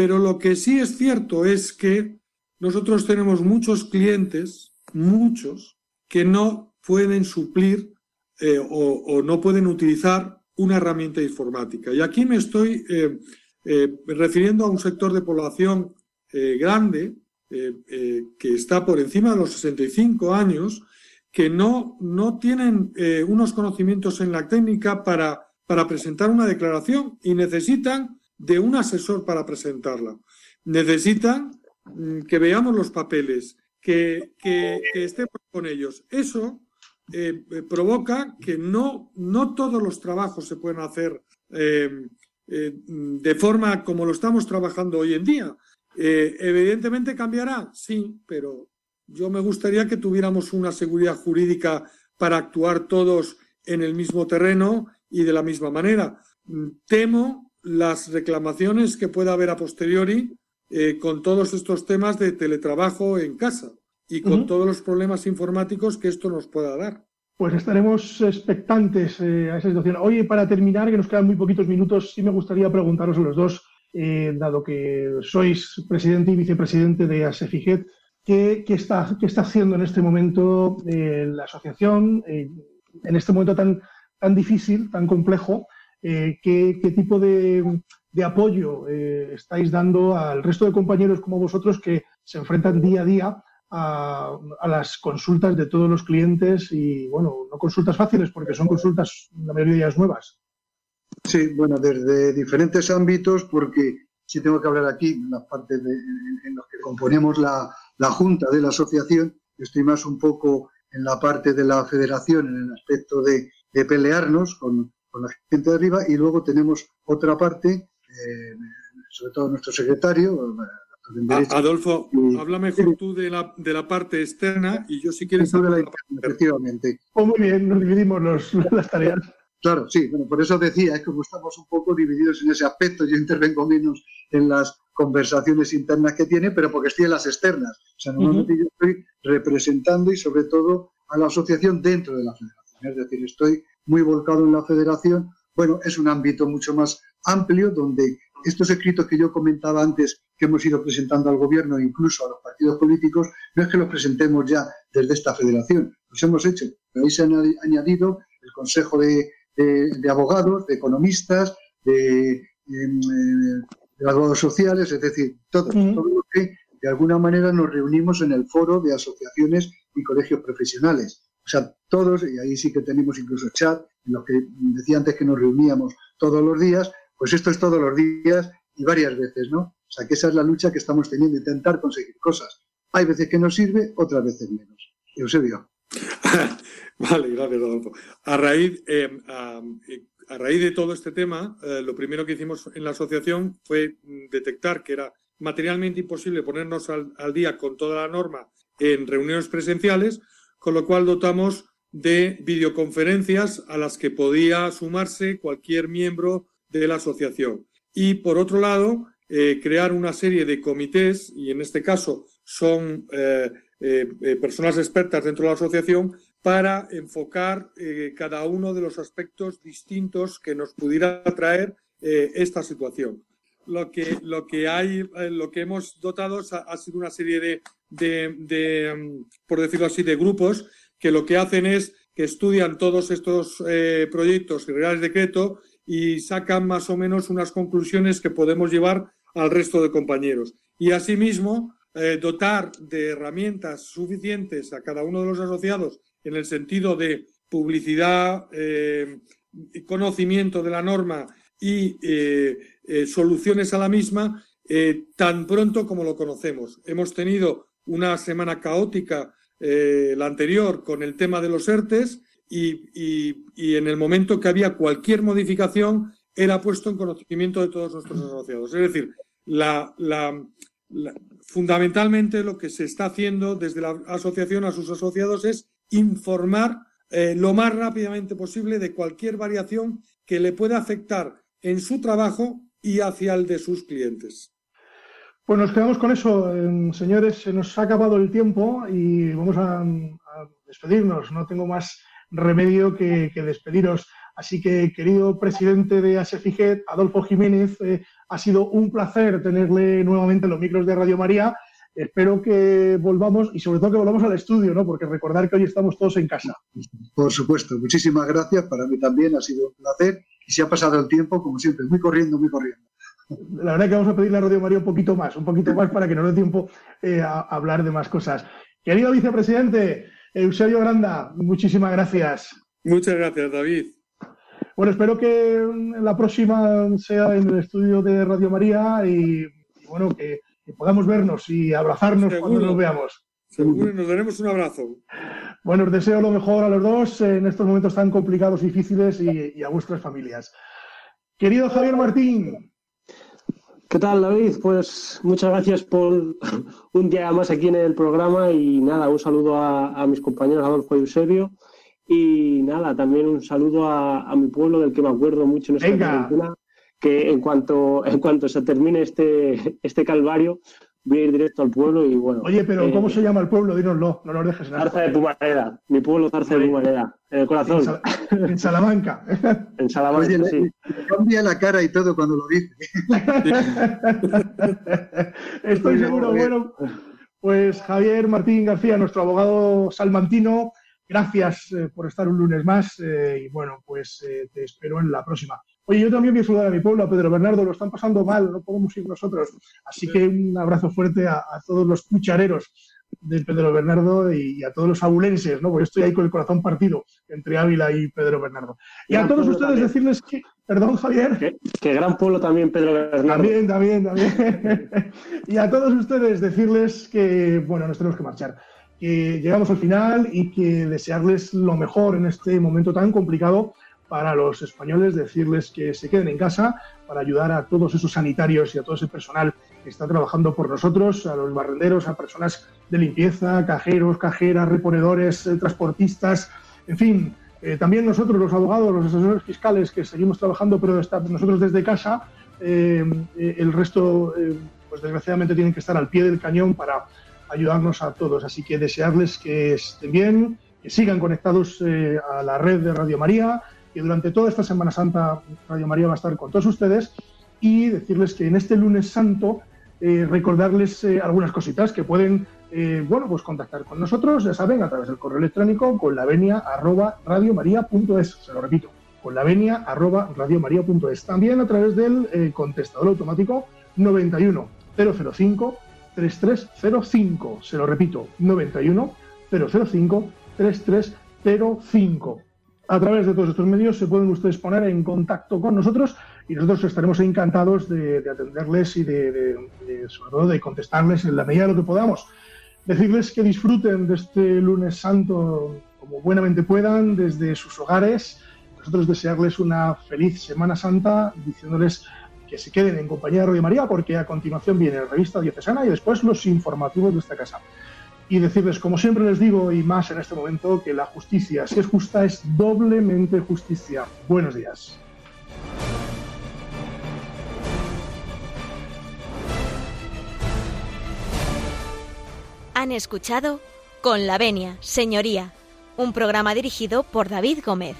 pero lo que sí es cierto es que nosotros tenemos muchos clientes, muchos, que no pueden suplir eh, o, no pueden utilizar una herramienta informática. Y aquí me estoy eh, eh, refiriendo a un sector de población grande que está por encima de los 65 años, que no, no tienen unos conocimientos en la técnica para, para presentar una declaración y necesitan de un asesor para presentarla. Necesitan mm, que veamos los papeles, que, que, estemos con ellos. Eso eh, eh, provoca que no, no todos los trabajos se pueden hacer eh, de forma como lo estamos trabajando hoy en día. evidentemente cambiará, sí, pero yo me gustaría que tuviéramos una seguridad jurídica para actuar todos en el mismo terreno y de la misma manera. Temo las reclamaciones que pueda haber a posteriori con todos estos temas de teletrabajo en casa y con todos los problemas informáticos que esto nos pueda dar. Pues estaremos expectantes eh, a esa situación. Oye, para terminar, que nos quedan muy poquitos minutos, sí me gustaría preguntaros a los dos, eh, dado que sois presidente y vicepresidente de ASEFIGET, ¿qué, está, qué está haciendo en este momento eh, la asociación, en este momento tan, tan difícil, tan complejo? ¿Qué, tipo de, de apoyo estáis dando al resto de compañeros como vosotros que se enfrentan día a día a, las consultas de todos los clientes y, bueno, no consultas fáciles porque son consultas, la mayoría de ellas nuevas. Sí, bueno, desde diferentes ámbitos, porque si tengo que hablar aquí, en la parte de, en los que componemos la, la junta de la asociación, estoy más un poco en la parte de la federación, en el aspecto de, de pelearnos con, con, la gente de arriba, y luego tenemos otra parte, eh, sobre todo nuestro secretario, Adolfo, habla mejor tú de la, de la parte externa y yo si quieres hablar de la parte Efectivamente. Oh, muy bien, nos dividimos los, [laughs] las tareas. Claro, sí, bueno, por eso decía, es como estamos un poco divididos en ese aspecto, yo intervengo menos en las conversaciones internas que tiene, pero porque estoy en las externas. O sea, normalmente yo estoy representando y sobre todo a la asociación dentro de la federación. Es decir, estoy muy volcado en la federación. Bueno, es un ámbito mucho más amplio donde estos escritos que yo comentaba antes, que hemos ido presentando al gobierno e incluso a los partidos políticos, no es que los presentemos ya desde esta federación, los hemos hecho. Pero ahí se han añadido el Consejo de, Abogados, de Economistas, de, em, eh, de, abogados sociales, es decir, todo, todo lo que de alguna manera nos reunimos en el foro de asociaciones y colegios profesionales. O sea, todos, y ahí sí que tenemos incluso chat, en los que decía antes que nos reuníamos todos los días, pues esto es todos los días y varias veces, ¿no? O sea, que esa es la lucha que estamos teniendo, intentar conseguir cosas. Hay veces que nos sirve, otras veces menos. Eusebio. [laughs] vale, gracias, Adolfo. A raíz, eh, a, raíz de todo este tema, eh, lo primero que hicimos en la asociación fue detectar que era materialmente imposible ponernos al día con toda la norma en reuniones presenciales, con lo cual dotamos de videoconferencias a las que podía sumarse cualquier miembro de la asociación. Y por otro lado, eh, crear una serie de comités, y en este caso son eh, eh, personas expertas dentro de la asociación, para enfocar cada uno de los aspectos distintos que nos pudiera traer esta situación. Lo que, lo que hay, lo que hemos dotado ha, sido una serie de, de, de, mm, por decirlo así, de grupos que lo que hacen es que estudian todos estos proyectos y reales decreto y sacan más o menos unas conclusiones que podemos llevar al resto de compañeros. Y asimismo, eh, dotar de herramientas suficientes a cada uno de los asociados en el sentido de publicidad, eh, conocimiento de la norma y eh, soluciones a la misma tan pronto como lo conocemos. Hemos tenido una semana caótica la anterior con el tema de los ERTES y, en el momento que había cualquier modificación era puesto en conocimiento de todos nuestros asociados. Es decir, la, fundamentalmente lo que se está haciendo desde la asociación a sus asociados es informar eh, lo más rápidamente posible de cualquier variación que le pueda afectar en su trabajo y hacia el de sus clientes. Pues nos quedamos con eso, em, señores. Se nos ha acabado el tiempo y vamos a, despedirnos. No tengo más remedio que, despediros. Así que, querido presidente de ASEFIGET, Adolfo Jiménez, eh, ha sido un placer tenerle nuevamente en los micros de Radio María. Espero que volvamos y sobre todo que volvamos al estudio, ¿no? Porque recordar que hoy estamos todos en casa. Por supuesto, muchísimas gracias. Para mí también ha sido un placer y se ha pasado el tiempo, como siempre, muy corriendo, muy corriendo la verdad que vamos a pedirle a Radio María un poquito más, un poquito más para que nos dé tiempo eh, a, hablar de más cosas. Querido vicepresidente, Eusebio Granda, muchísimas gracias. Muchas gracias, David. Bueno, espero que la próxima sea en el estudio de Radio María y, bueno, que, podamos vernos y abrazarnos cuando nos veamos. Seguro, nos daremos un abrazo. Bueno, os deseo lo mejor a los dos en estos momentos tan complicados y difíciles y a vuestras familias. Querido Javier Martín, ¿Qué tal, David? Pues muchas gracias por [laughs] un día más aquí en el programa y nada, un saludo a, mis compañeros Adolfo y Eusebio y nada, también un saludo a, mi pueblo del que me acuerdo mucho en esta cuarentena, que en cuanto, en cuanto se termine este, este calvario, voy a ir directo al pueblo y bueno. Oye, pero eh, ¿cómo se llama el pueblo? Dínoslo, no lo dejes nada. Zarza de Pumareda, mi pueblo Zarza de Pumareda, en el corazón. En, Salamanca. en Salamanca, [laughs] sí. cambia la cara y todo cuando lo dice. [laughs] Estoy seguro, bueno, pues Javier Martín García, nuestro abogado salmantino, gracias eh, por estar un lunes más eh, y bueno, pues te espero en la próxima. Oye, yo también voy a saludar a mi pueblo, a Pedro Bernardo, lo están pasando mal, no podemos ir nosotros. Así que un abrazo fuerte a, todos los cuchareros de Pedro Bernardo y a todos los abulenses, ¿no? Porque estoy ahí con el corazón partido entre Ávila y Pedro Bernardo. Y a todos ustedes decirles que, perdón Javier. Que, gran pueblo también Pedro Bernardo. También, también, también. [laughs] y a todos ustedes decirles que, bueno, nos tenemos que marchar, que llegamos al final y que desearles lo mejor en este momento tan complicado para los españoles, decirles que se queden en casa para ayudar a todos esos sanitarios y a todo ese personal que está trabajando por nosotros, a los barrenderos, a personas de limpieza, cajeros, cajeras, reponedores, eh, transportistas, en fin, eh, también nosotros, los abogados, los asesores fiscales que seguimos trabajando, pero nosotros desde casa, eh, el resto, pues desgraciadamente tienen que estar al pie del cañón para ayudarnos a todos. Así que desearles que estén bien, que sigan conectados a la red de Radio María, que durante toda esta Semana Santa Radio María va a estar con todos ustedes y decirles que en este lunes santo eh, recordarles eh, algunas cositas que pueden eh, bueno, pues contactar con nosotros, ya saben, a través del correo electrónico con la arroba radiomaria.es, se lo repito, con la arroba radiomaria.es. También a través del contestador automático 91 005 3305, se lo repito, 91 005 3305 a través de todos estos medios se pueden ustedes poner en contacto con nosotros y nosotros estaremos encantados de, atenderles y de, sobre todo de contestarles en la medida de lo que podamos. Decirles que disfruten de este lunes santo como buenamente puedan desde sus hogares. Nosotros desearles una feliz Semana Santa, diciéndoles que se queden en compañía de Radio María porque a continuación viene la revista diocesana y después los informativos de esta casa y decirles, como siempre les digo, y más en este momento, que la justicia, si es justa, es doblemente justicia. Buenos días. Han escuchado Con la Venia, Señoría, un programa dirigido por David Gómez.